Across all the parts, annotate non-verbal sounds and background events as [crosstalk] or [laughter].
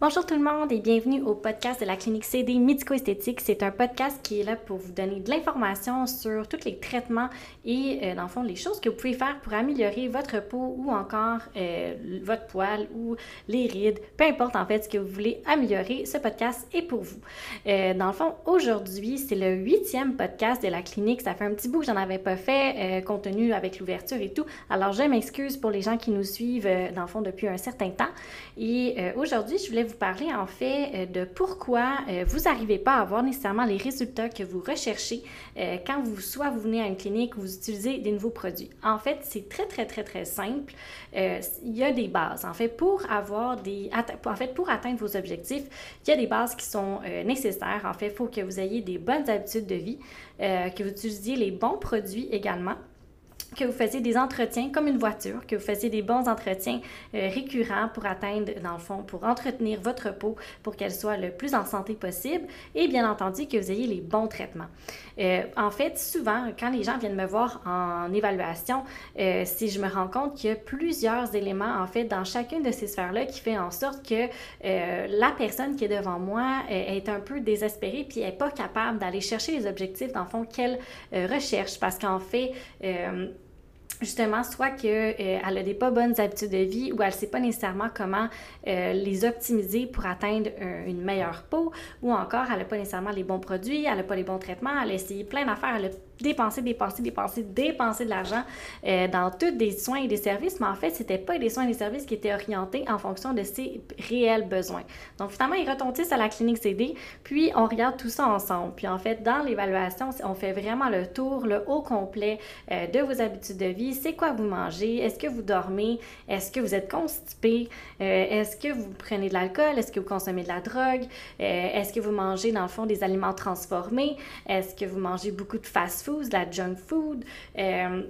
Bonjour tout le monde et bienvenue au podcast de la clinique CD Médico-Esthétique. C'est un podcast qui est là pour vous donner de l'information sur tous les traitements et, euh, dans le fond, les choses que vous pouvez faire pour améliorer votre peau ou encore euh, votre poil ou les rides. Peu importe en fait ce que vous voulez améliorer, ce podcast est pour vous. Euh, dans le fond, aujourd'hui, c'est le huitième podcast de la clinique. Ça fait un petit bout que j'en avais pas fait, compte tenu avec l'ouverture et tout. Alors, je m'excuse pour les gens qui nous suivent, dans le fond, depuis un certain temps. Et aujourd'hui, je voulais vous parler en fait euh, de pourquoi euh, vous n'arrivez pas à avoir nécessairement les résultats que vous recherchez euh, quand vous soit vous venez à une clinique ou vous utilisez des nouveaux produits. En fait, c'est très très très très simple. il y a des bases. En fait, pour avoir des en fait pour atteindre vos objectifs, il y a des bases qui sont nécessaires. En fait, il faut que vous ayez des bonnes habitudes de vie, que vous utilisiez les bons produits également que vous faisiez des entretiens comme une voiture, que vous faisiez des bons entretiens euh, récurrents pour atteindre, dans le fond, pour entretenir votre peau pour qu'elle soit le plus en santé possible et bien entendu que vous ayez les bons traitements. Euh, en fait, souvent, quand les gens viennent me voir en évaluation, euh, si je me rends compte qu'il y a plusieurs éléments, en fait, dans chacune de ces sphères-là qui fait en sorte que la personne qui est devant moi est un peu désespérée puis n'est pas capable d'aller chercher les objectifs, dans le fond, qu'elle recherche parce qu'en fait, justement, soit qu'elle euh, a des pas bonnes habitudes de vie ou elle ne sait pas nécessairement comment euh, les optimiser pour atteindre une meilleure peau, ou encore elle n'a pas nécessairement les bons produits, elle n'a pas les bons traitements, elle a essayé plein d'affaires, elle a dépenser, dépenser, dépenser, dépenser de l'argent euh, dans tous des soins et des services, mais en fait, c'était pas des soins et des services qui étaient orientés en fonction de ses réels besoins. Donc, finalement, ils retontissent à la clinique CD, puis on regarde tout ça ensemble. Puis, en fait, dans l'évaluation, on fait vraiment le tour, le haut complet euh, de vos habitudes de vie. C'est quoi vous mangez? Est-ce que vous dormez? Est-ce que vous êtes constipé? Euh, est-ce que vous prenez de l'alcool? Est-ce que vous consommez de la drogue? Est-ce que vous mangez, dans le fond, des aliments transformés? Est-ce que vous mangez beaucoup de fast-food? De la junk food. Euh,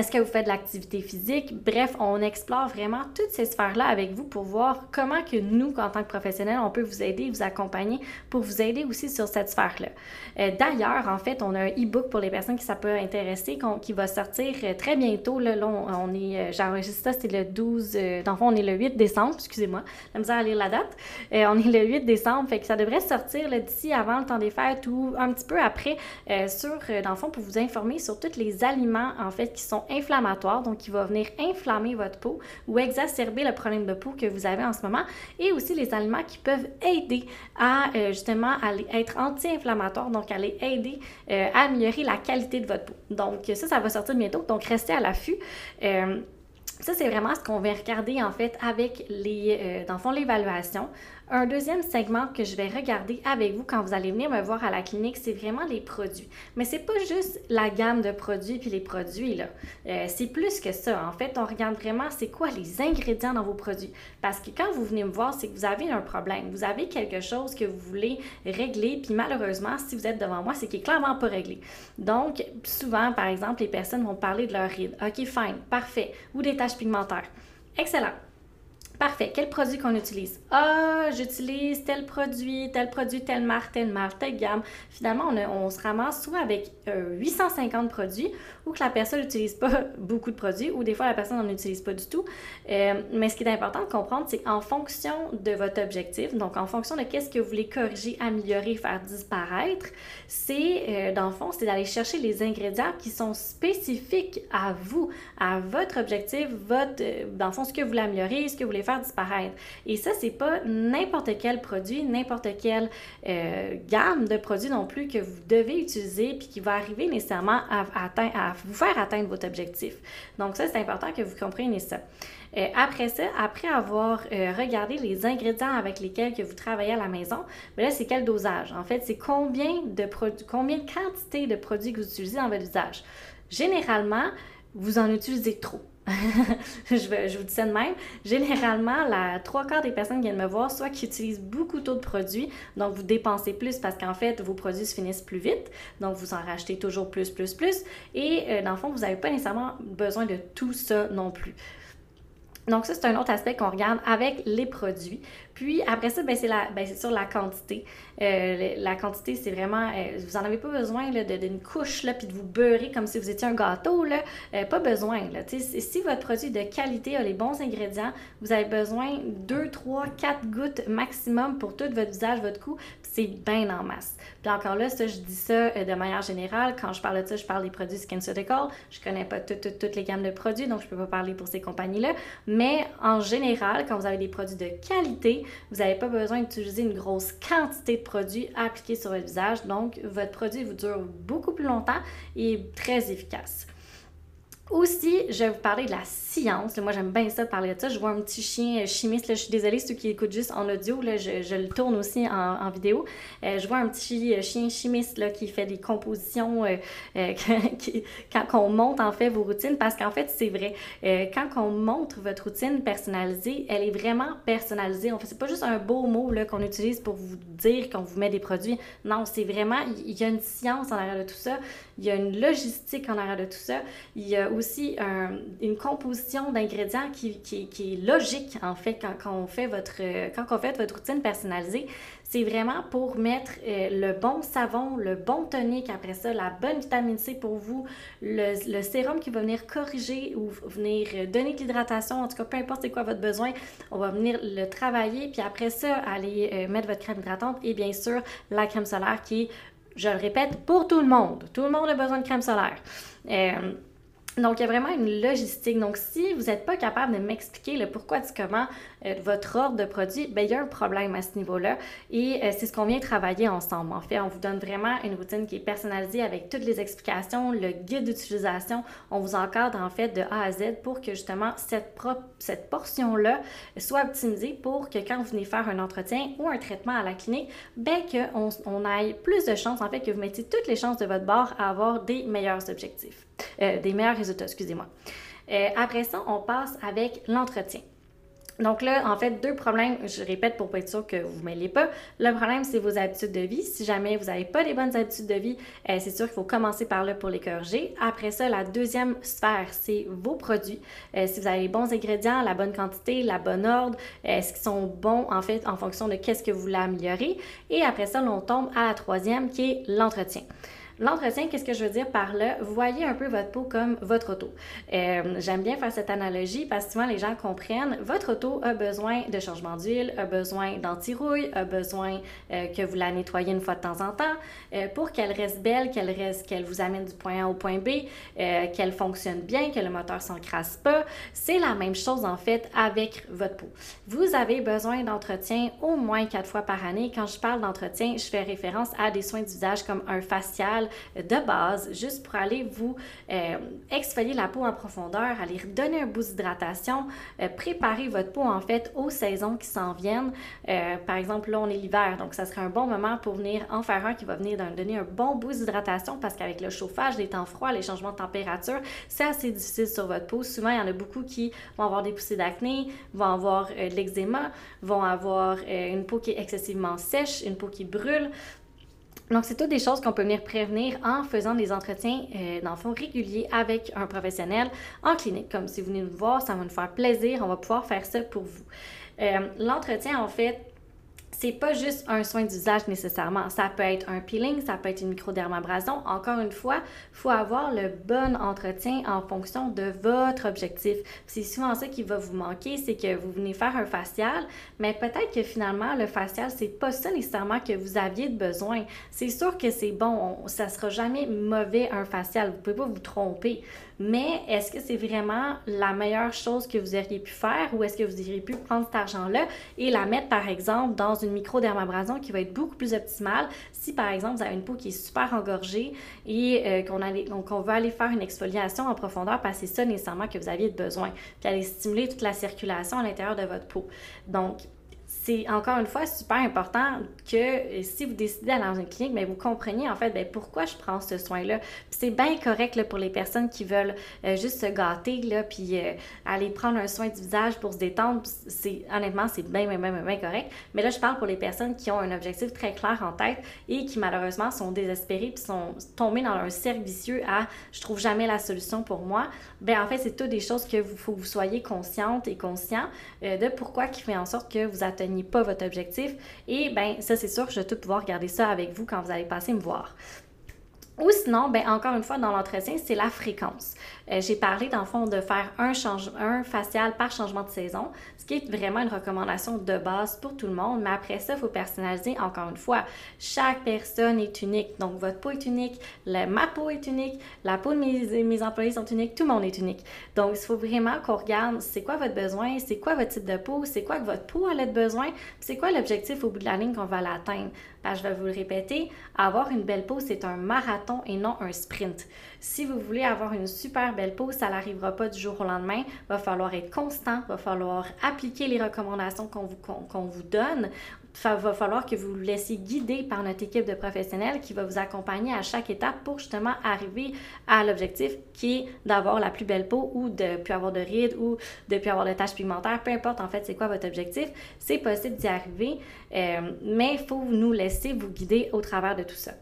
est-ce que vous faites de l'activité physique? Bref, on explore vraiment toutes ces sphères-là avec vous pour voir comment que nous, en tant que professionnels, on peut vous aider, vous accompagner pour vous aider aussi sur cette sphère-là. Euh, d'ailleurs, en fait, on a un e-book pour les personnes qui ça peut intéresser, qui va sortir euh, très bientôt. Là, on, est, euh, j'enregistre ça, c'est le 12, dans le fond, on est le 8 décembre, excusez-moi, la misère à lire la date. on est le 8 décembre, fait que ça devrait sortir d'ici avant le temps des fêtes ou un petit peu après, sur, dans le fond, pour vous informer sur tous les aliments, en fait, qui sont inflammatoire, donc qui va venir inflammer votre peau ou exacerber le problème de peau que vous avez en ce moment, et aussi les aliments qui peuvent aider à euh, justement aller être anti-inflammatoires, donc aller aider euh, à améliorer la qualité de votre peau. Donc ça, ça va sortir bientôt, donc restez à l'affût. Euh, ça, c'est vraiment ce qu'on va regarder en fait avec les, dans le fond, l'évaluation. Un deuxième segment que je vais regarder avec vous quand vous allez venir me voir à la clinique, c'est vraiment les produits. Mais c'est pas juste la gamme de produits puis les produits là. Euh, c'est plus que ça. En fait, on regarde vraiment c'est quoi les ingrédients dans vos produits. Parce que quand vous venez me voir, c'est que vous avez un problème. Vous avez quelque chose que vous voulez régler puis malheureusement, si vous êtes devant moi, c'est qui est clairement pas réglé. Donc, souvent, par exemple, les personnes vont parler de leurs rides. OK, fine, parfait. Ou des taches pigmentaires. Excellent. Parfait. Quel produit qu'on utilise? Ah, j'utilise tel produit, tel produit, telle marque, telle marque, telle gamme. Finalement, on, se ramasse soit avec 850 euh, produits ou que la personne n'utilise pas [laughs] beaucoup de produits ou des fois la personne n'en utilise pas du tout. Euh, mais ce qui est important de comprendre, c'est qu'en fonction de votre objectif, donc en fonction de qu'est-ce que vous voulez corriger, améliorer, faire disparaître, c'est, euh, dans le fond, c'est d'aller chercher les ingrédients qui sont spécifiques à vous, à votre objectif, votre, dans le fond, ce que vous voulez améliorer, ce que vous voulez faire disparaître. Et ça, c'est pas n'importe quel produit, n'importe quelle euh, gamme de produits non plus que vous devez utiliser puis qui va arriver nécessairement à, à vous faire atteindre votre objectif. Donc ça, c'est important que vous compreniez ça. Euh, après ça, après avoir euh, regardé les ingrédients avec lesquels que vous travaillez à la maison, mais là, c'est quel dosage? En fait, c'est combien de produits, combien de quantité de produits que vous utilisez dans votre usage. Généralement, vous en utilisez trop. [laughs] je, vous dis ça de même. Généralement, la trois quarts des personnes qui viennent me voir, soit qui utilisent beaucoup trop de produits, donc vous dépensez plus parce qu'en fait, vos produits se finissent plus vite, donc vous en rachetez toujours plus, plus, plus, et euh, dans le fond, vous n'avez pas nécessairement besoin de tout ça non plus. Donc ça, c'est un autre aspect qu'on regarde avec les produits. Puis après ça, ben, c'est ben, sur la quantité. Euh, la quantité, c'est vraiment, euh, vous n'en avez pas besoin d'une couche, là, puis de vous beurrer comme si vous étiez un gâteau, là. Euh, pas besoin, là. Si votre produit de qualité a les bons ingrédients, vous avez besoin 2, 3, 4 gouttes maximum pour tout votre visage, votre cou, c'est bien en masse. Puis encore là, ça, je dis ça de manière générale. Quand je parle de ça, je parle des produits SkinCeutical. Je connais pas toutes les gammes de produits, donc je peux pas parler pour ces compagnies-là. Mais en général, quand vous avez des produits de qualité, vous n'avez pas besoin d'utiliser une grosse quantité de produits appliqués sur votre visage. Donc, votre produit vous dure beaucoup plus longtemps et très efficace. Aussi, je vais vous parler de la science. Moi, j'aime bien ça parler de ça. Je vois un petit chien euh, chimiste. Là, je suis désolée, ceux qui écoutent juste en audio, là, je, je le tourne aussi en, vidéo. Euh, je vois un petit euh, chien chimiste là, qui fait des compositions [laughs] quand on monte en fait vos routines. Parce qu'en fait, c'est vrai. quand on montre votre routine personnalisée, elle est vraiment personnalisée. En fait, c'est pas juste un beau mot qu'on utilise pour vous dire qu'on vous met des produits. Non, c'est vraiment, il y a une science en arrière de tout ça. Il y a une logistique en arrière de tout ça. Il y a aussi une composition d'ingrédients qui, qui, est logique, en fait, quand, on fait votre, quand on fait votre routine personnalisée. C'est vraiment pour mettre euh, le bon savon, le bon tonique, après ça, la bonne vitamine C pour vous, le, le sérum qui va venir corriger ou venir donner de l'hydratation, en tout cas, peu importe c'est quoi votre besoin, on va venir le travailler, puis après ça, aller euh, mettre votre crème hydratante et bien sûr la crème solaire qui est je le répète, pour tout le monde. Tout le monde a besoin de crème solaire. Euh, donc, il y a vraiment une logistique. Donc, si vous n'êtes pas capable de m'expliquer le pourquoi du comment euh, votre ordre de produit, bien, il y a un problème à ce niveau-là. Et euh, c'est ce qu'on vient travailler ensemble. En fait, on vous donne vraiment une routine qui est personnalisée avec toutes les explications, le guide d'utilisation. On vous encadre en fait de A à Z pour que justement cette, cette portion-là soit optimisée pour que quand vous venez faire un entretien ou un traitement à la clinique, bien qu'on on ait plus de chances, en fait, que vous mettiez toutes les chances de votre bord à avoir des meilleurs objectifs. Euh, des meilleurs résultats, excusez-moi. Euh, après ça, on passe avec l'entretien. Donc là, en fait, deux problèmes, je répète pour pas être sûr que vous ne pas. Le problème, c'est vos habitudes de vie. Si jamais vous n'avez pas les bonnes habitudes de vie, euh, c'est sûr qu'il faut commencer par là pour les corriger. Après ça, la deuxième sphère, c'est vos produits. si vous avez les bons ingrédients, la bonne quantité, la bonne ordre, est-ce qu'ils sont bons en fait en fonction de qu'est-ce que vous voulez améliorer. Et après ça, on tombe à la troisième qui est l'entretien. L'entretien, qu'est-ce que je veux dire par là? Voyez un peu votre peau comme votre auto. Euh, j'aime bien faire cette analogie parce que souvent les gens comprennent, votre auto a besoin de changement d'huile, a besoin d'anti-rouille, a besoin euh, que vous la nettoyez une fois de temps en temps euh, pour qu'elle reste belle, qu'elle reste, qu'elle vous amène du point A au point B, qu'elle fonctionne bien, que le moteur s'encrasse pas. C'est la même chose en fait avec votre peau. Vous avez besoin d'entretien au moins quatre fois par année. Quand je parle d'entretien, je fais référence à des soins d'usage comme un facial, de base, juste pour aller vous euh, exfolier la peau en profondeur, aller redonner un boost d'hydratation, euh, préparer votre peau en fait aux saisons qui s'en viennent. Euh, par exemple, là, on est l'hiver, donc ça serait un bon moment pour venir en faire un qui va venir donner un bon boost d'hydratation parce qu'avec le chauffage, les temps froids, les changements de température, c'est assez difficile sur votre peau. Souvent, il y en a beaucoup qui vont avoir des poussées d'acné, vont avoir de l'eczéma, vont avoir une peau qui est excessivement sèche, une peau qui brûle. Donc, c'est toutes des choses qu'on peut venir prévenir en faisant des entretiens, euh, réguliers avec un professionnel en clinique. Comme si vous venez nous voir, ça va nous faire plaisir, on va pouvoir faire ça pour vous. Euh, l'entretien, en fait, c'est pas juste un soin d'usage nécessairement. Ça peut être un peeling, ça peut être une microdermabrasion. Encore une fois, faut avoir le bon entretien en fonction de votre objectif. C'est souvent ça qui va vous manquer, c'est que vous venez faire un facial, mais peut-être que finalement, le facial, c'est pas ça nécessairement que vous aviez de besoin. C'est sûr que c'est bon, ça sera jamais mauvais un facial. Vous pouvez pas vous tromper. Mais est-ce que c'est vraiment la meilleure chose que vous auriez pu faire ou est-ce que vous auriez pu prendre cet argent-là et la mettre, par exemple, dans une microdermabrasion qui va être beaucoup plus optimale si, par exemple, vous avez une peau qui est super engorgée et euh, qu'on veut aller faire une exfoliation en profondeur parce que c'est ça nécessairement que vous aviez besoin, puis aller stimuler toute la circulation à l'intérieur de votre peau. Donc, c'est encore une fois super important que euh, si vous décidez d'aller dans une clinique, mais vous compreniez en fait bien, pourquoi je prends ce soin-là. c'est bien correct là, pour les personnes qui veulent euh, juste se gâter là, puis euh, aller prendre un soin du visage pour se détendre. C'est honnêtement c'est bien, bien, bien, bien correct. Mais là je parle pour les personnes qui ont un objectif très clair en tête et qui malheureusement sont désespérées puis sont tombées dans un cercle vicieux à je trouve jamais la solution pour moi. Ben en fait c'est toutes des choses que vous faut que vous soyez consciente et conscient de pourquoi qui fait en sorte que vous atteignez n'atteigniez pas votre objectif. Et ben ça, c'est sûr que je vais tout pouvoir garder ça avec vous quand vous allez passer me voir. Ou sinon, ben, encore une fois, dans l'entretien, c'est la fréquence. Euh, j'ai parlé, dans le fond, de faire un, un facial par changement de saison, ce qui est vraiment une recommandation de base pour tout le monde. Mais après ça, il faut personnaliser encore une fois. Chaque personne est unique. Donc, votre peau est unique, ma peau est unique, la peau de mes, mes employés sont uniques, tout le monde est unique. Donc, il faut vraiment qu'on regarde c'est quoi votre besoin, c'est quoi votre type de peau, c'est quoi que votre peau a de besoin, c'est quoi l'objectif au bout de la ligne qu'on va l'atteindre. Ben, je vais vous le répéter, avoir une belle peau, c'est un marathon et non un sprint. Si vous voulez avoir une super belle peau, ça n'arrivera pas du jour au lendemain. Il va falloir être constant, il va falloir appliquer les recommandations qu'on vous, donne il va falloir que vous vous laissiez guider par notre équipe de professionnels qui va vous accompagner à chaque étape pour justement arriver à l'objectif qui est d'avoir la plus belle peau ou de ne plus avoir de rides ou de ne plus avoir de taches pigmentaires. Peu importe en fait c'est quoi votre objectif, c'est possible d'y arriver, euh, mais il faut nous laisser vous guider au travers de tout ça.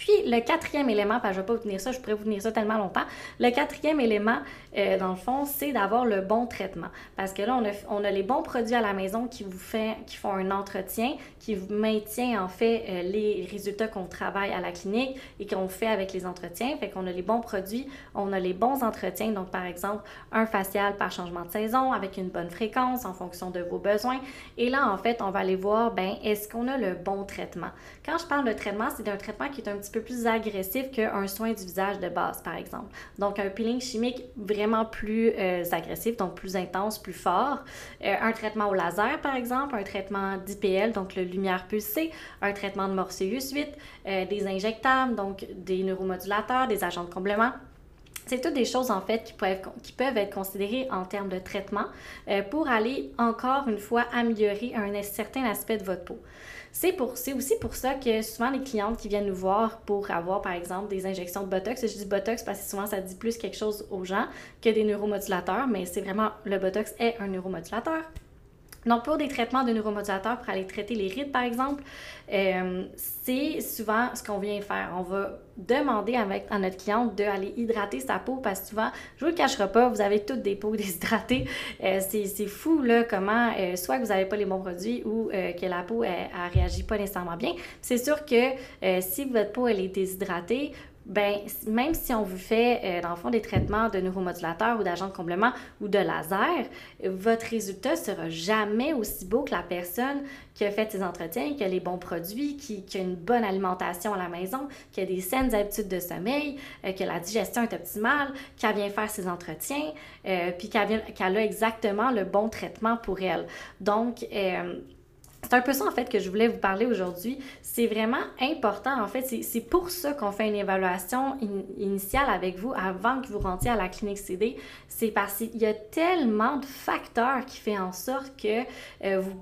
Puis le quatrième élément, que je ne vais pas vous tenir ça, je pourrais vous tenir ça tellement longtemps. Le quatrième élément, euh, dans le fond, c'est d'avoir le bon traitement. Parce que là, on a, on a les bons produits à la maison qui vous fait, qui font un entretien, qui vous maintient en fait euh, les résultats qu'on travaille à la clinique et qu'on fait avec les entretiens. Fait qu'on a les bons produits, on a les bons entretiens. Donc, par exemple, un facial par changement de saison avec une bonne fréquence en fonction de vos besoins. Et là, en fait, on va aller voir, ben, est-ce qu'on a le bon traitement? Quand je parle de traitement, c'est un traitement qui est un petit peu plus agressif qu'un soin du visage de base, par exemple. Donc, un peeling chimique vraiment plus euh, agressif, donc plus intense, plus fort. Euh, un traitement au laser, par exemple, un traitement d'IPL, donc le lumière pulsée, un traitement de Morpheus 8, euh, des injectables, donc des neuromodulateurs, des agents de comblement. C'est toutes des choses en fait qui peuvent, être considérées en termes de traitement pour aller encore une fois améliorer un certain aspect de votre peau. C'est aussi pour ça que souvent les clientes qui viennent nous voir pour avoir, par exemple, des injections de Botox, je dis Botox parce que souvent ça dit plus quelque chose aux gens que des neuromodulateurs, mais c'est vraiment, le Botox est un neuromodulateur. Donc, pour des traitements de neuromodulateurs, pour aller traiter les rides, par exemple, euh, c'est souvent ce qu'on vient faire. On va demander avec, à notre cliente d'aller hydrater sa peau parce que souvent, je vous le cacherai pas, vous avez toutes des peaux [laughs] déshydratées. Euh, c'est fou, là, comment, euh, soit que vous n'avez pas les bons produits ou que la peau, elle, elle, réagit pas nécessairement bien. C'est sûr que si votre peau, elle est déshydratée, ben même si on vous fait, euh, dans le fond, des traitements de neuromodulateurs ou d'agents de comblement ou de laser, votre résultat sera jamais aussi beau que la personne qui a fait ses entretiens, qui a les bons produits, qui, a une bonne alimentation à la maison, qui a des saines habitudes de sommeil, euh, que la digestion est optimale, qui vient faire ses entretiens, euh, puis qu'elle a exactement le bon traitement pour elle. Donc, c'est un peu ça, en fait, que je voulais vous parler aujourd'hui. C'est vraiment important, en fait. C'est pour ça qu'on fait une évaluation initiale avec vous avant que vous rentriez à la clinique CD. C'est parce qu'il y a tellement de facteurs qui font en sorte que euh, vous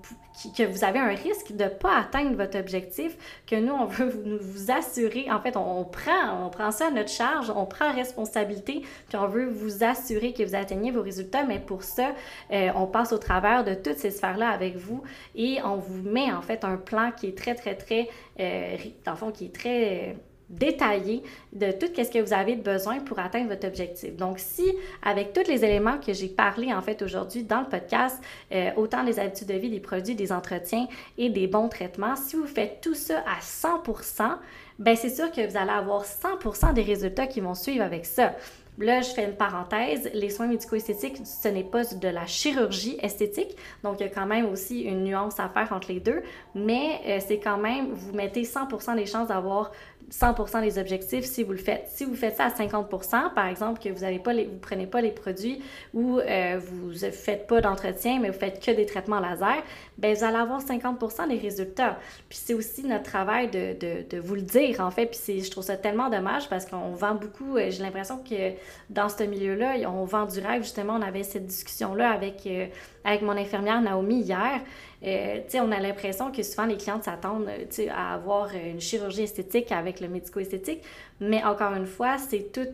que vous avez un risque de ne pas atteindre votre objectif, que nous, on veut vous, assurer, en fait, on, prend, on prend ça à notre charge, on prend responsabilité, puis on veut vous assurer que vous atteignez vos résultats, mais pour ça, euh, on passe au travers de toutes ces sphères-là avec vous et on vous met, en fait, un plan qui est très, très, très, euh, dans le fond, qui est très détaillé de tout ce que vous avez besoin pour atteindre votre objectif. Donc, si avec tous les éléments que j'ai parlé en fait aujourd'hui dans le podcast, euh, autant les habitudes de vie, des produits, des entretiens et des bons traitements, si vous faites tout ça à 100%, ben c'est sûr que vous allez avoir 100% des résultats qui vont suivre avec ça. Là, je fais une parenthèse. Les soins médico-esthétiques, ce n'est pas de la chirurgie esthétique. Donc, il y a quand même aussi une nuance à faire entre les deux. Mais euh, c'est quand même, vous mettez 100% des chances d'avoir 100% des objectifs si vous le faites. Si vous faites ça à 50%, par exemple, que vous avez prenez pas les produits ou euh, vous ne faites pas d'entretien, mais vous faites que des traitements laser, ben vous allez avoir 50% des résultats. Puis c'est aussi notre travail de, de, de, vous le dire, en fait. Puis je trouve ça tellement dommage parce qu'on vend beaucoup, euh, j'ai l'impression que dans ce milieu-là, on vend du rêve. Justement, on avait cette discussion-là avec, euh, avec mon infirmière Naomi hier. Euh, on a l'impression que souvent les clientes s'attendent à avoir une chirurgie esthétique avec le médico-esthétique, mais encore une fois, c'est tout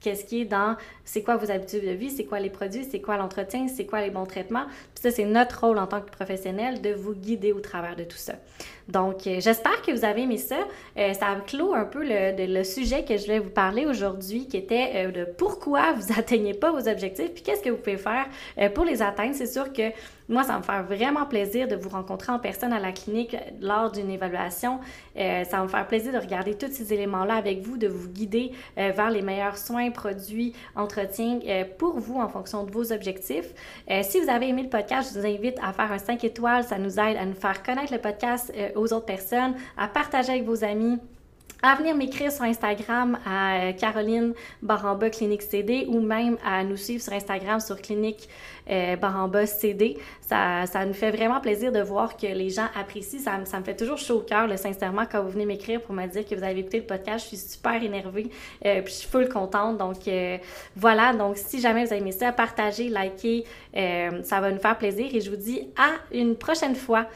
qu'est-ce qui est dans c'est quoi vos habitudes de vie, c'est quoi les produits, c'est quoi l'entretien, c'est quoi les bons traitements. Ça, c'est notre rôle en tant que professionnel de vous guider au travers de tout ça. Donc, euh, j'espère que vous avez aimé ça. Euh, ça clôt un peu le, sujet que je vais vous parler aujourd'hui, qui était euh, de pourquoi vous [laughs] atteignez pas vos objectifs, puis qu'est-ce que vous pouvez faire pour les atteindre. C'est sûr que moi, ça me fait vraiment plaisir de vous rencontrer en personne à la clinique lors d'une évaluation. ça va me faire plaisir de regarder tous ces éléments-là avec vous, de vous guider vers les meilleurs soins, produits, entretiens pour vous en fonction de vos objectifs. si vous avez aimé le podcast, je vous invite à faire un 5 étoiles. Ça nous aide à nous faire connaître le podcast aux autres personnes, à partager avec vos amis à venir m'écrire sur Instagram à euh, Caroline Baramba Clinique CD ou même à nous suivre sur Instagram sur Clinique euh, Baramba CD. Ça, ça nous fait vraiment plaisir de voir que les gens apprécient. Ça, ça me fait toujours chaud au cœur, sincèrement, quand vous venez m'écrire pour me dire que vous avez écouté le podcast. Je suis super énervée, euh, je suis full contente. Donc voilà, donc si jamais vous avez aimé ça, partagez, likez, ça va nous faire plaisir et je vous dis à une prochaine fois.